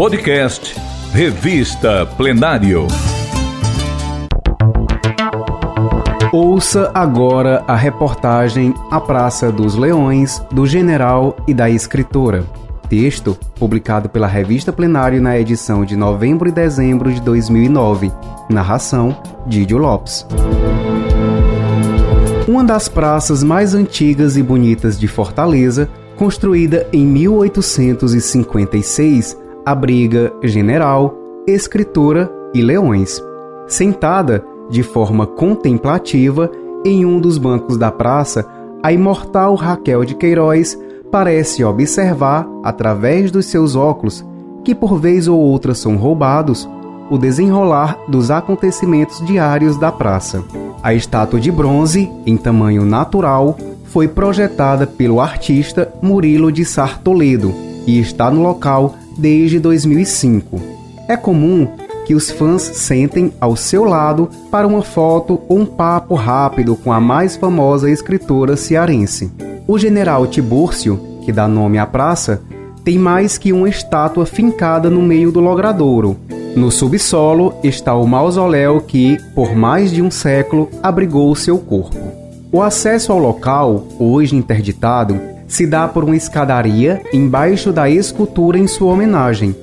Podcast Revista Plenário. Ouça agora a reportagem A Praça dos Leões, do general e da escritora. Texto publicado pela Revista Plenário na edição de novembro e dezembro de 2009. Narração: Didio Lopes. Uma das praças mais antigas e bonitas de Fortaleza, construída em 1856, abriga general, escritora e leões. Sentada de forma contemplativa em um dos bancos da praça, a imortal Raquel de Queiroz parece observar, através dos seus óculos, que por vez ou outra são roubados, o desenrolar dos acontecimentos diários da praça. A estátua de bronze, em tamanho natural, foi projetada pelo artista Murilo de Sar Toledo e está no local desde 2005. É comum que os fãs sentem ao seu lado para uma foto ou um papo rápido com a mais famosa escritora cearense. O general Tibúrcio, que dá nome à praça, tem mais que uma estátua fincada no meio do logradouro. No subsolo está o mausoléu que, por mais de um século, abrigou seu corpo. O acesso ao local, hoje interditado, se dá por uma escadaria embaixo da escultura em sua homenagem.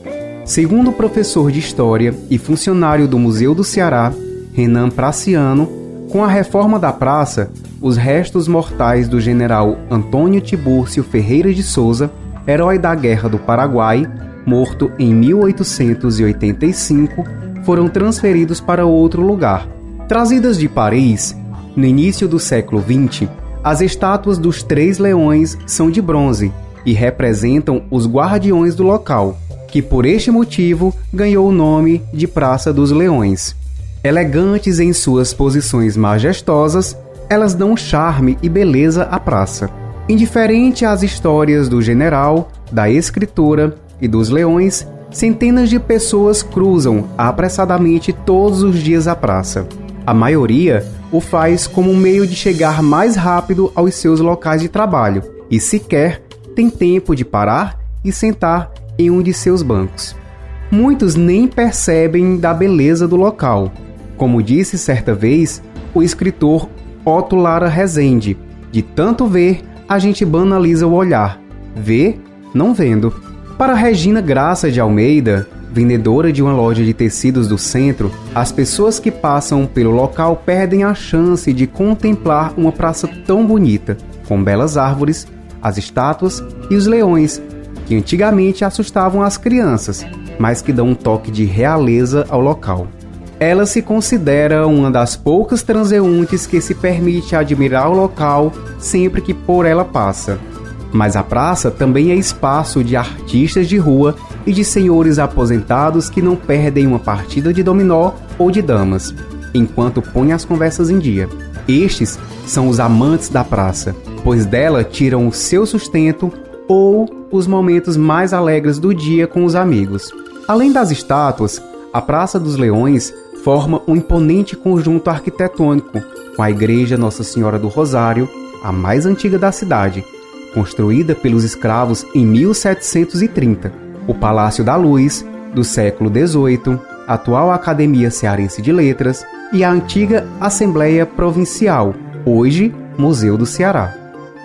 Segundo o professor de História e funcionário do Museu do Ceará, Renan Praciano, com a reforma da praça, os restos mortais do general Antônio Tibúrcio Ferreira de Souza, herói da Guerra do Paraguai, morto em 1885, foram transferidos para outro lugar. Trazidas de Paris, no início do século XX, as estátuas dos três leões são de bronze e representam os guardiões do local, que por este motivo ganhou o nome de Praça dos Leões. Elegantes em suas posições majestosas, elas dão charme e beleza à praça. Indiferente às histórias do general, da escritora e dos leões, centenas de pessoas cruzam apressadamente todos os dias a praça. A maioria o faz como um meio de chegar mais rápido aos seus locais de trabalho e sequer tem tempo de parar e sentar em um de seus bancos. Muitos nem percebem da beleza do local. Como disse certa vez o escritor Otto Lara Rezende, de tanto ver, a gente banaliza o olhar. Vê, não vendo. Para Regina Graça de Almeida, vendedora de uma loja de tecidos do centro, as pessoas que passam pelo local perdem a chance de contemplar uma praça tão bonita, com belas árvores, as estátuas e os leões, que antigamente assustavam as crianças, mas que dão um toque de realeza ao local. Ela se considera uma das poucas transeuntes que se permite admirar o local sempre que por ela passa. Mas a praça também é espaço de artistas de rua e de senhores aposentados que não perdem uma partida de dominó ou de damas, enquanto põem as conversas em dia. Estes são os amantes da praça, pois dela tiram o seu sustento ou os momentos mais alegres do dia com os amigos. Além das estátuas, a Praça dos Leões forma um imponente conjunto arquitetônico com a Igreja Nossa Senhora do Rosário, a mais antiga da cidade, construída pelos escravos em 1730 o Palácio da Luz, do século XVIII, atual Academia Cearense de Letras e a antiga Assembleia Provincial, hoje Museu do Ceará.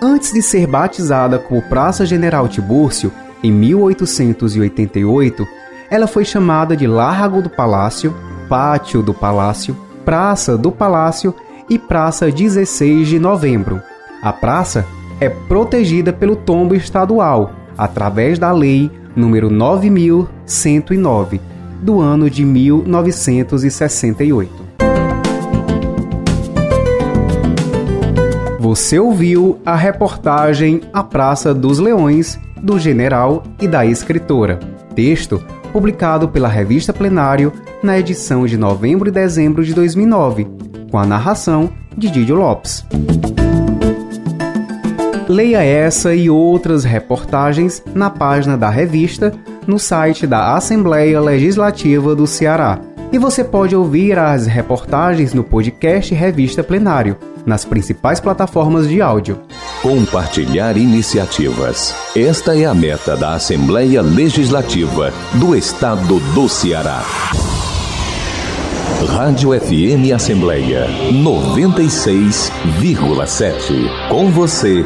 Antes de ser batizada como Praça General Tibúrcio, em 1888, ela foi chamada de Largo do Palácio, Pátio do Palácio, Praça do Palácio e Praça 16 de Novembro. A praça é protegida pelo tombo estadual, através da Lei número 9109, do ano de 1968. Você ouviu a reportagem A Praça dos Leões, do general e da escritora. Texto publicado pela revista Plenário na edição de novembro e dezembro de 2009, com a narração de Didio Lopes. Leia essa e outras reportagens na página da revista no site da Assembleia Legislativa do Ceará. E você pode ouvir as reportagens no podcast Revista Plenário, nas principais plataformas de áudio. Compartilhar iniciativas. Esta é a meta da Assembleia Legislativa do Estado do Ceará. Rádio FM Assembleia 96,7. Com você